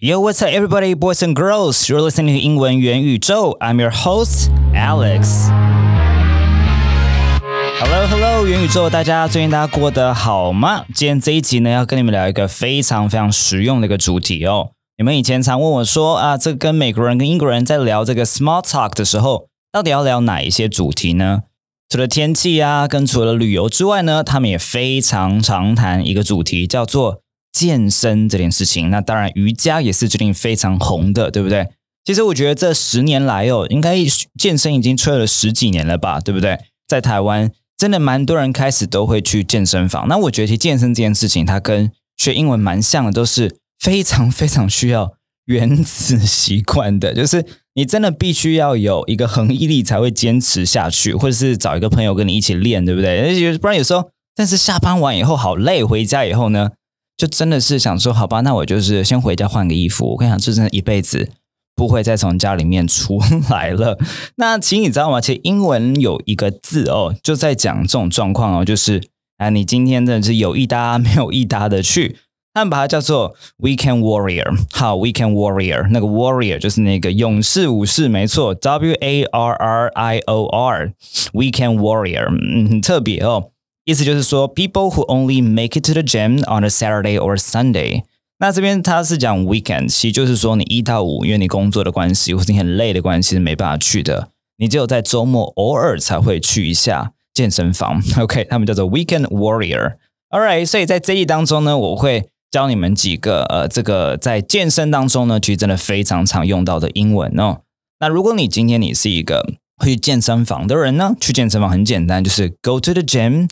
Yo, what's up, everybody, boys and girls? You're listening to 英文元宇宙. I'm your host, Alex. Hello, hello，元宇宙，大家最近大家过得好吗？今天这一集呢，要跟你们聊一个非常非常实用的一个主题哦。你们以前常问我说啊，这跟美国人跟英国人在聊这个 small talk 的时候，到底要聊哪一些主题呢？除了天气啊，跟除了旅游之外呢，他们也非常常谈一个主题，叫做。健身这件事情，那当然瑜伽也是最近非常红的，对不对？其实我觉得这十年来哦，应该健身已经吹了十几年了吧，对不对？在台湾真的蛮多人开始都会去健身房。那我觉得其实健身这件事情，它跟学英文蛮像的，都是非常非常需要原子习惯的，就是你真的必须要有一个恒毅力才会坚持下去，或者是找一个朋友跟你一起练，对不对？而且不然有时候，但是下班完以后好累，回家以后呢？就真的是想说，好吧，那我就是先回家换个衣服。我跟你讲，这真的一辈子不会再从家里面出来了。那其实你知道吗？其实英文有一个字哦，就在讲这种状况哦，就是啊，你今天真的是有一搭没有一搭的去，他们把它叫做 weekend warrior。好，weekend warrior，那个 warrior 就是那个勇士武士，没错，W A R R I O R，weekend warrior，嗯，很特别哦。意思就是说，people who only make it to the gym on a Saturday or Sunday。那这边他是讲 weekend，其实就是说你一到五，因为你工作的关系或者你很累的关系是没办法去的，你只有在周末偶尔才会去一下健身房。OK，他们叫做 weekend warrior。All right，所以在这一当中呢，我会教你们几个呃，这个在健身当中呢，其实真的非常常用到的英文哦。那如果你今天你是一个会去健身房的人呢，去健身房很简单，就是 go to the gym。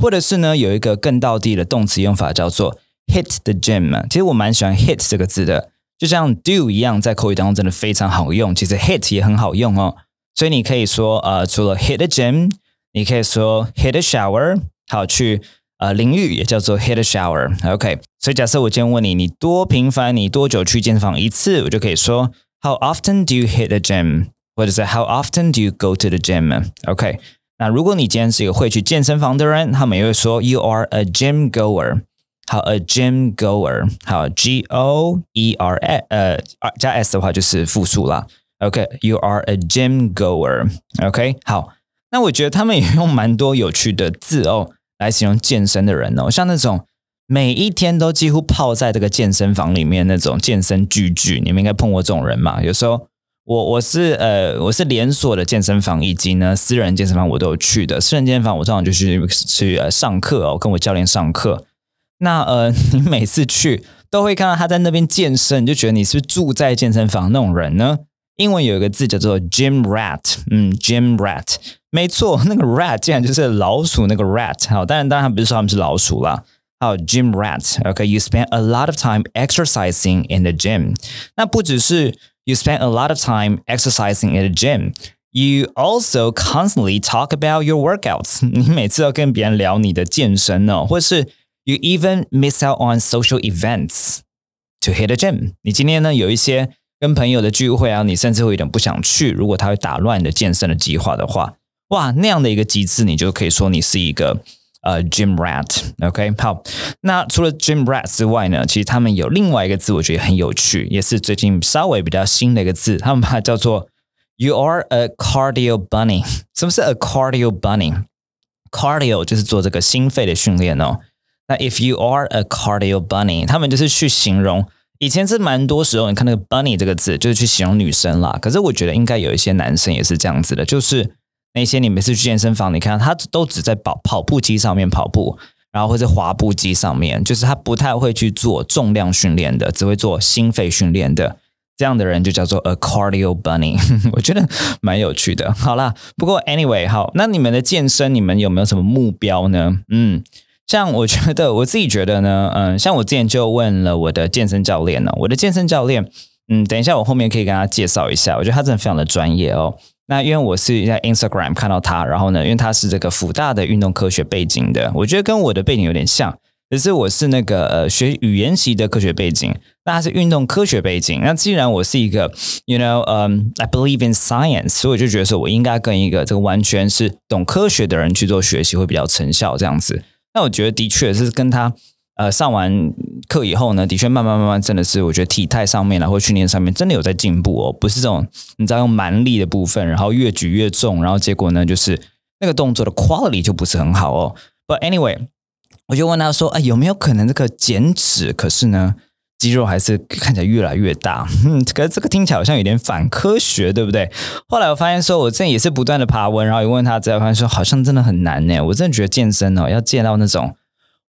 或者是呢，有一个更到地的动词用法叫做 hit the gym。其实我蛮喜欢 hit 这个字的，就像 do 一样，在口语当中真的非常好用。其实 hit 也很好用哦，所以你可以说呃，除了 hit the gym，你可以说 hit a shower，好去呃淋浴也叫做 hit a shower。OK，所以假设我今天问你，你多频繁，你多久去健身房一次，我就可以说 How often do you hit the gym？或者是 How often do you go to the gym？OK。那如果你今天是一个会去健身房的人，他们也会说 you are a gym goer。好，a gym goer，好，G O E R 呃，加 S 的话就是复数啦。OK，you are a gym goer。OK，好，那我觉得他们也用蛮多有趣的字哦来形容健身的人哦，像那种每一天都几乎泡在这个健身房里面那种健身巨巨，你们应该碰过这种人嘛？有时候。我我是呃我是连锁的健身房以及呢私人健身房我都有去的。私人健身房我通常就去去呃上课哦跟我教练上课。那呃 你每次去都会看到他在那边健身你就觉得你是不是住在健身房那种人呢？英文有一个字叫做 gym rat，嗯 gym rat 没错那个 rat 竟然就是老鼠那个 rat 好当然当然不是说他们是老鼠啦。好 gym rat OK you spend a lot of time exercising in the gym 那不只是 you spend a lot of time exercising at a gym. You also constantly talk about your workouts. 你每次要跟别人聊你的健身呢，或是 you even miss out on social events to hit a gym. 你今天呢有一些跟朋友的聚会啊，你甚至会有点不想去。如果他会打乱你的健身的计划的话，哇，那样的一个极致，你就可以说你是一个 呃，gym rat，OK，好。那除了 gym rat 之外呢，其实他们有另外一个字，我觉得很有趣，也是最近稍微比较新的一个字，他们把它叫做 “you are a cardio bunny”。什么是 a cardio bunny？cardio 就是做这个心肺的训练哦。那 if you are a cardio bunny，他们就是去形容，以前是蛮多时候，你看那个 bunny 这个字，就是去形容女生啦。可是我觉得应该有一些男生也是这样子的，就是。那些你每次去健身房，你看他都只在跑跑步机上面跑步，然后或者滑步机上面，就是他不太会去做重量训练的，只会做心肺训练的。这样的人就叫做 a cardio bunny，我觉得蛮有趣的。好啦，不过 anyway，好，那你们的健身，你们有没有什么目标呢？嗯，像我觉得我自己觉得呢，嗯，像我之前就问了我的健身教练呢，我的健身教练，嗯，等一下我后面可以跟他介绍一下，我觉得他真的非常的专业哦。那因为我是在 Instagram 看到他，然后呢，因为他是这个辅大的运动科学背景的，我觉得跟我的背景有点像，只是我是那个呃学语言系的科学背景，那他是运动科学背景。那既然我是一个，you know，嗯，I believe in science，所以我就觉得说我应该跟一个这个完全是懂科学的人去做学习会比较成效这样子。那我觉得的确是跟他。呃上完课以后呢，的确慢慢慢慢真的是，我觉得体态上面啦或训练上面真的有在进步哦，不是这种你知道用蛮力的部分，然后越举越重，然后结果呢就是那个动作的 quality 就不是很好哦。But anyway，我就问他说，哎，有没有可能这个减脂？可是呢？肌肉还是看起来越来越大，嗯，可是这个听起来好像有点反科学，对不对？后来我发现说，我这也是不断的爬文，然后也问他，之后发现说，好像真的很难呢。我真的觉得健身哦，要健到那种，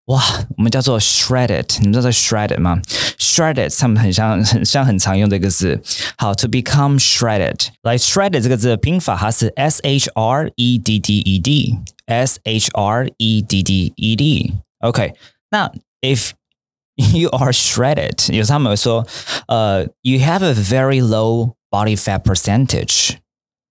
哇，我们叫做 shredded，你们知道 shredded 吗？shredded 他们很像很像很常用这个字，好，to become shredded，来 shredded 这个字的拼法，它是 s h r e d d e d，s h r e d d e d，OK，那 if you are shredded。有时候他们说，呃，you have a very low body fat percentage。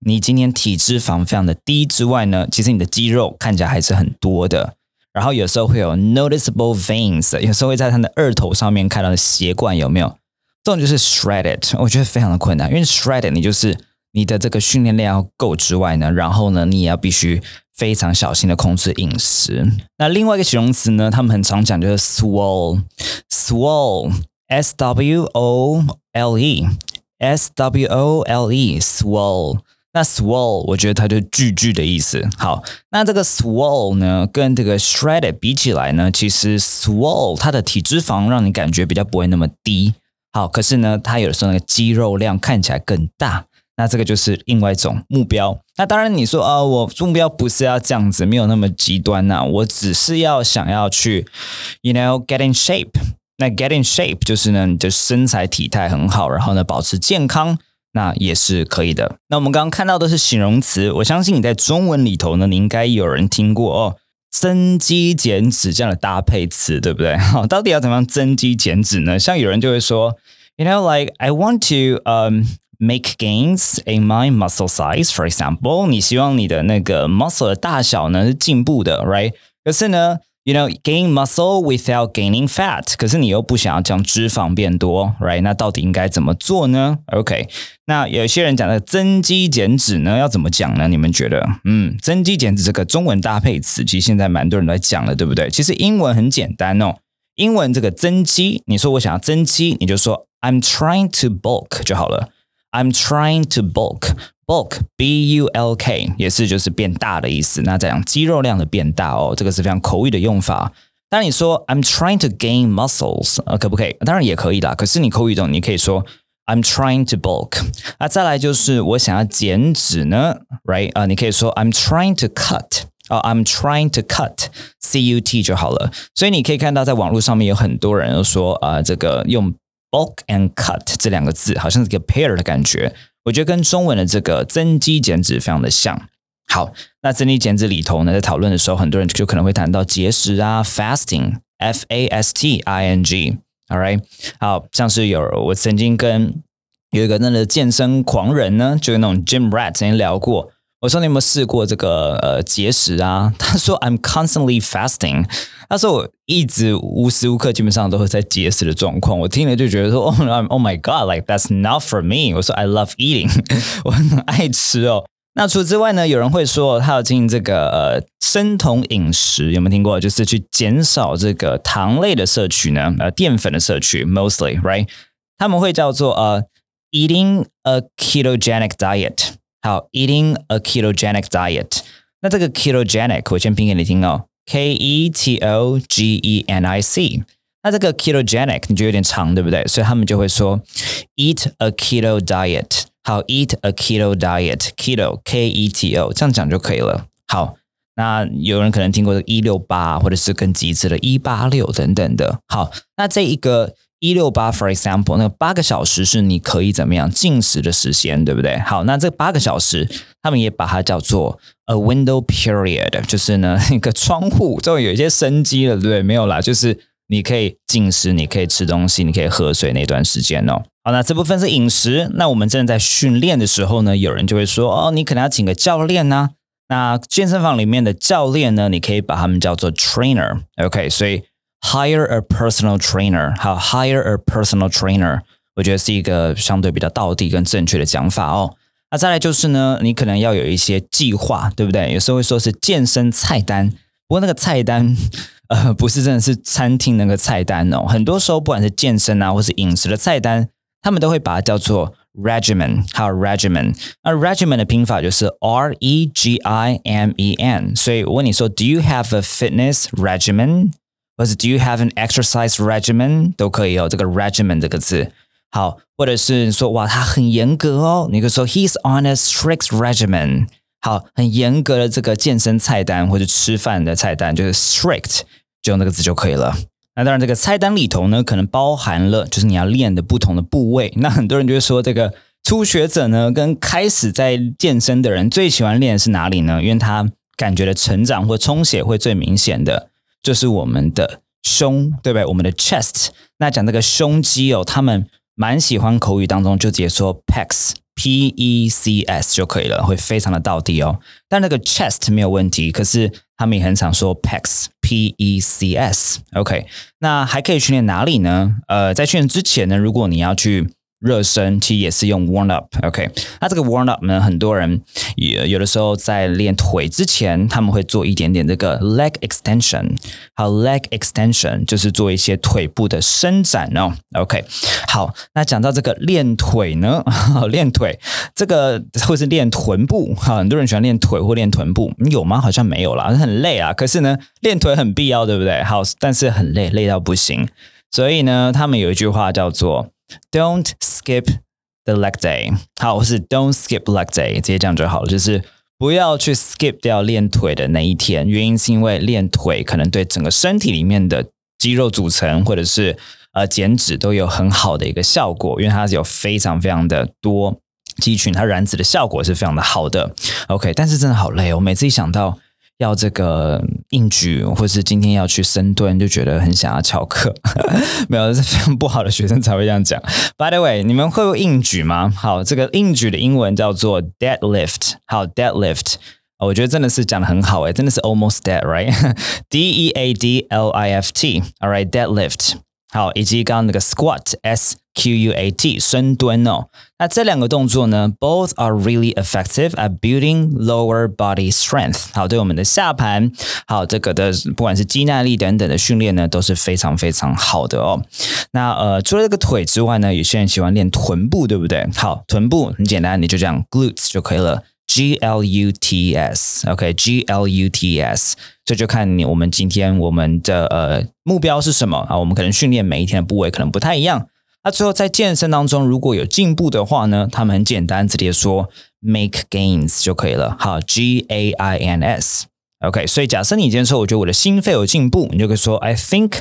你今天体脂肪非常的低之外呢，其实你的肌肉看起来还是很多的。然后有时候会有 noticeable veins，有时候会在他的二头上面看到的血管有没有？这种就是 shredded。我觉得非常的困难，因为 shredded 你就是你的这个训练量要够之外呢，然后呢，你也要必须。非常小心的控制饮食。那另外一个形容词呢，他们很常讲就是 swoll，swoll，S w o l e，s w o l e，swole。那 swole 我觉得它就句句的意思。好，那这个 swole 呢，跟这个 shredded 比起来呢，其实 swole 它的体脂肪让你感觉比较不会那么低。好，可是呢，它有的时候那个肌肉量看起来更大。那这个就是另外一种目标。那当然，你说啊，我目标不是要这样子，没有那么极端呐。我只是要想要去，you know, get in shape。那 get in shape 就是呢，你的身材体态很好，然后呢，保持健康，那也是可以的。那我们刚刚看到的是形容词，我相信你在中文里头呢，你应该有人听过哦，增肌减脂这样的搭配词，对不对？好，到底要怎么样增肌减脂呢？像有人就会说，you know, like I want to, um. make gains in my muscle size, for example，你希望你的那个 muscle 的大小呢是进步的，right？可是呢，you know gain muscle without gaining fat，可是你又不想要将脂肪变多，right？那到底应该怎么做呢？OK，那有些人讲的增肌减脂呢，要怎么讲呢？你们觉得？嗯，增肌减脂这个中文搭配词，其实现在蛮多人都在讲了，对不对？其实英文很简单哦，英文这个增肌，你说我想要增肌，你就说 I'm trying to bulk 就好了。I'm trying to bulk, bulk, b u l k，也是就是变大的意思。那这样肌肉量的变大哦，这个是非常口语的用法。当然你说 I'm trying to gain muscles，呃，可不可以？当然也可以啦。可是你口语中你可以说 I'm trying to bulk。那再来就是我想要减脂呢，right？啊，你可以说 I'm trying to cut。啊，I'm trying to cut，c u t 就好了。所以你可以看到，在网络上面有很多人说啊，这个用。bulk and cut 这两个字好像是一个 pair 的感觉，我觉得跟中文的这个增肌减脂非常的像。好，那增肌减脂里头呢，在讨论的时候，很多人就可能会谈到节食啊，fasting，f a s t i n g，all right，好像是有我曾经跟有一个那个健身狂人呢，就是那种 gym rat 曾经聊过。我说你有没有试过这个呃节食啊？他说 I'm constantly fasting。他说我一直无时无刻基本上都会在节食的状况。我听了就觉得说 Oh Oh my God，like that's not for me。我说 I love eating，我很爱吃哦。那除此之外呢，有人会说他要进行这个呃生酮饮食，有没有听过？就是去减少这个糖类的摄取呢？呃，淀粉的摄取，mostly right？他们会叫做呃 eating a ketogenic diet。好，eating a ketogenic diet。那这个 ketogenic 我先拼给你听哦，K E T O G E N I C。那这个 ketogenic 你觉得有点长，对不对？所以他们就会说 eat a keto diet。好，eat a keto diet，keto K E T O 这样讲就可以了。好，那有人可能听过一六八，或者是更极致的一八六等等的。好，那这一个。 一六八，for example，那八个小时是你可以怎么样进食的时间，对不对？好，那这八个小时，他们也把它叫做 a window period，就是呢一个窗户，终于有一些生机了，对不对？没有啦，就是你可以进食，你可以吃东西，你可以喝水那段时间哦。好，那这部分是饮食。那我们正在训练的时候呢，有人就会说，哦，你可能要请个教练呢。那健身房里面的教练呢，你可以把他们叫做 trainer，OK，所以。Hire a personal trainer，好，hire a personal trainer，我觉得是一个相对比较道地跟正确的讲法哦。那再来就是呢，你可能要有一些计划，对不对？有时候会说是健身菜单，不过那个菜单，呃，不是真的是餐厅那个菜单哦。很多时候，不管是健身啊，或是饮食的菜单，他们都会把它叫做 regimen，还有 regimen。那 regimen 的拼法就是 R E G I M E N。所以我问你说，Do you have a fitness regimen？或者 Do you have an exercise regimen？都可以哦。这个 regimen 这个字。好，或者是说哇，他很严格哦。你可以说 He's on a strict regimen。好，很严格的这个健身菜单或者吃饭的菜单，就是 strict，就用那个字就可以了。那当然，这个菜单里头呢，可能包含了就是你要练的不同的部位。那很多人就会说，这个 初学者呢，跟开始在健身的人最喜欢练的是哪里呢？因为他感觉的成长或充血会最明显的，就是我们的胸，对不对？我们的 chest。那讲这个胸肌哦，他们蛮喜欢口语当中就直接说 pecs。P E C S 就可以了，会非常的到底哦。但那个 chest 没有问题，可是他们也很常说 pecs，P E C S。OK，那还可以训练哪里呢？呃，在训练之前呢，如果你要去。热身其实也是用 warm up，OK？那这个 warm up 呢，很多人也有的时候在练腿之前，他们会做一点点这个 leg extension。好，leg extension 就是做一些腿部的伸展哦。OK，好，那讲到这个练腿呢，练腿这个或是练臀部，很多人喜欢练腿或练臀部，有吗？好像没有啦，很累啊。可是呢，练腿很必要，对不对？好，但是很累，累到不行。所以呢，他们有一句话叫做。Don't skip the leg day，好，我是 Don't skip leg day，直接这样就好了。就是不要去 skip 掉练腿的那一天，原因是因为练腿可能对整个身体里面的肌肉组成或者是呃减脂都有很好的一个效果，因为它有非常非常的多肌群，它燃脂的效果是非常的好的。OK，但是真的好累，我每次一想到。要这个硬举，或是今天要去深蹲，就觉得很想要翘课。没有，是非常不好的学生才会这样讲。By the way，你们会硬举吗？好，这个硬举的英文叫做 deadlift。好，deadlift，我觉得真的是讲的很好诶，真的是 almost dead，right？D E A D L I F T，all right，deadlift。好，以及刚刚那个 squat，S Q U A T，深蹲哦。那这两个动作呢，both are really effective at building lower body strength。好，对我们的下盘，好这个的不管是肌耐力等等的训练呢，都是非常非常好的哦。那呃，除了这个腿之外呢，有些人喜欢练臀部，对不对？好，臀部很简单，你就这样 glutes 就可以了。G L U T S，OK，G L U T S，这就看你我们今天我们的呃目标是什么啊？我们可能训练每一天的部位可能不太一样。那最后在健身当中如果有进步的话呢，他们很简单直接说 make gains 就可以了。好，G A I N S，OK。所以假设你今天说我觉得我的心肺有进步，你就可以说 I think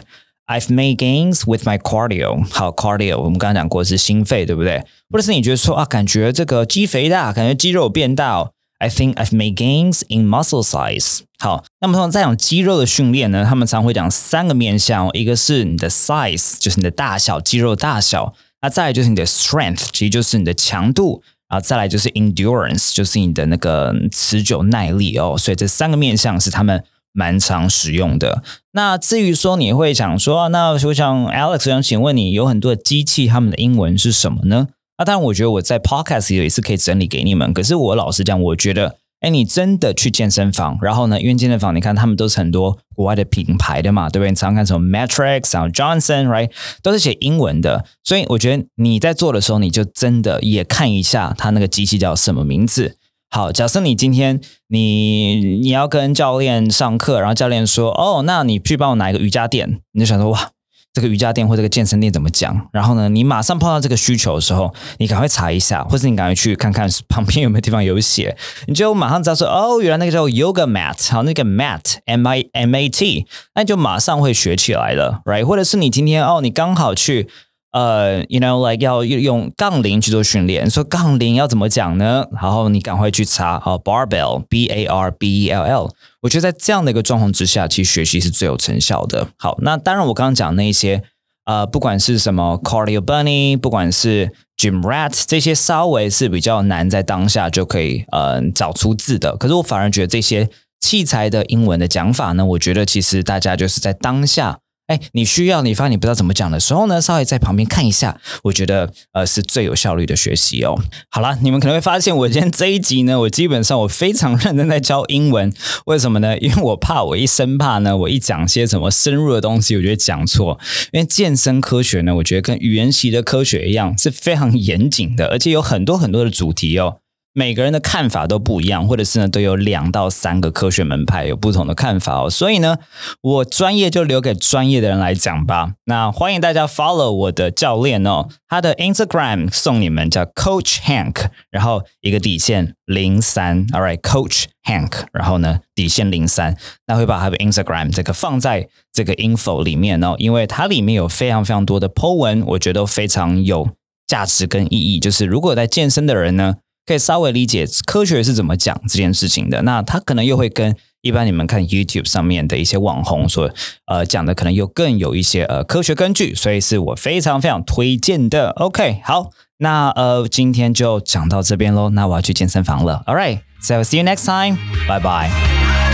I've made gains with my cardio。好，cardio 我们刚刚讲过是心肺，对不对？或者是你觉得说啊，感觉这个肌肥大，感觉肌肉变大。I think I've made gains in muscle size。好，那么通常在讲肌肉的训练呢，他们常会讲三个面向，一个是你的 size，就是你的大小，肌肉大小；那再来就是你的 strength，其实就是你的强度；啊，再来就是 endurance，就是你的那个持久耐力哦。所以这三个面向是他们蛮常使用的。那至于说你会想说，那我想 Alex 想请问你，有很多的机器，他们的英文是什么呢？那当然，我觉得我在 Podcast 也是可以整理给你们。可是我老实讲，我觉得，哎，你真的去健身房，然后呢，因为健身房，你看他们都是很多国外的品牌的嘛，对不对？你常看什么 Matrix 然后 Johnson，right，都是写英文的。所以我觉得你在做的时候，你就真的也看一下他那个机器叫什么名字。好，假设你今天你你要跟教练上课，然后教练说，哦，那你去帮我拿一个瑜伽垫，你就想说，哇。这个瑜伽垫或这个健身垫怎么讲？然后呢，你马上碰到这个需求的时候，你赶快查一下，或者你赶快去看看旁边有没有地方有写，你就马上知道说，哦，原来那个叫 yoga mat，好，那个 mat m i m a t，那就马上会学起来了，right？或者是你今天哦，你刚好去。呃，you know like 要用杠铃去做训练，说杠铃要怎么讲呢？然后你赶快去查啊，barbell b a r b e l l。我觉得在这样的一个状况之下，其实学习是最有成效的。好，那当然我刚刚讲那些呃，不管是什么 cardio bunny，不管是 gym rat，这些稍微是比较难在当下就可以呃找出字的。可是我反而觉得这些器材的英文的讲法呢，我觉得其实大家就是在当下。哎，你需要你发现你不知道怎么讲的时候呢，稍微在旁边看一下，我觉得呃是最有效率的学习哦。好了，你们可能会发现我今天这一集呢，我基本上我非常认真在教英文，为什么呢？因为我怕我一生怕呢，我一讲些什么深入的东西，我觉得讲错。因为健身科学呢，我觉得跟语言习的科学一样是非常严谨的，而且有很多很多的主题哦。每个人的看法都不一样，或者是呢，都有两到三个科学门派有不同的看法哦。所以呢，我专业就留给专业的人来讲吧。那欢迎大家 follow 我的教练哦，他的 Instagram 送你们叫 Coach Hank，然后一个底线零三，All right，Coach Hank，然后呢底线零三，那会把他的 Instagram 这个放在这个 info 里面哦，因为它里面有非常非常多的 po 文，我觉得非常有价值跟意义。就是如果在健身的人呢。可以稍微理解科学是怎么讲这件事情的，那他可能又会跟一般你们看 YouTube 上面的一些网红所呃讲的，可能又更有一些呃科学根据，所以是我非常非常推荐的。OK，好，那呃今天就讲到这边喽，那我要去健身房了。All right，so see you next time，bye bye。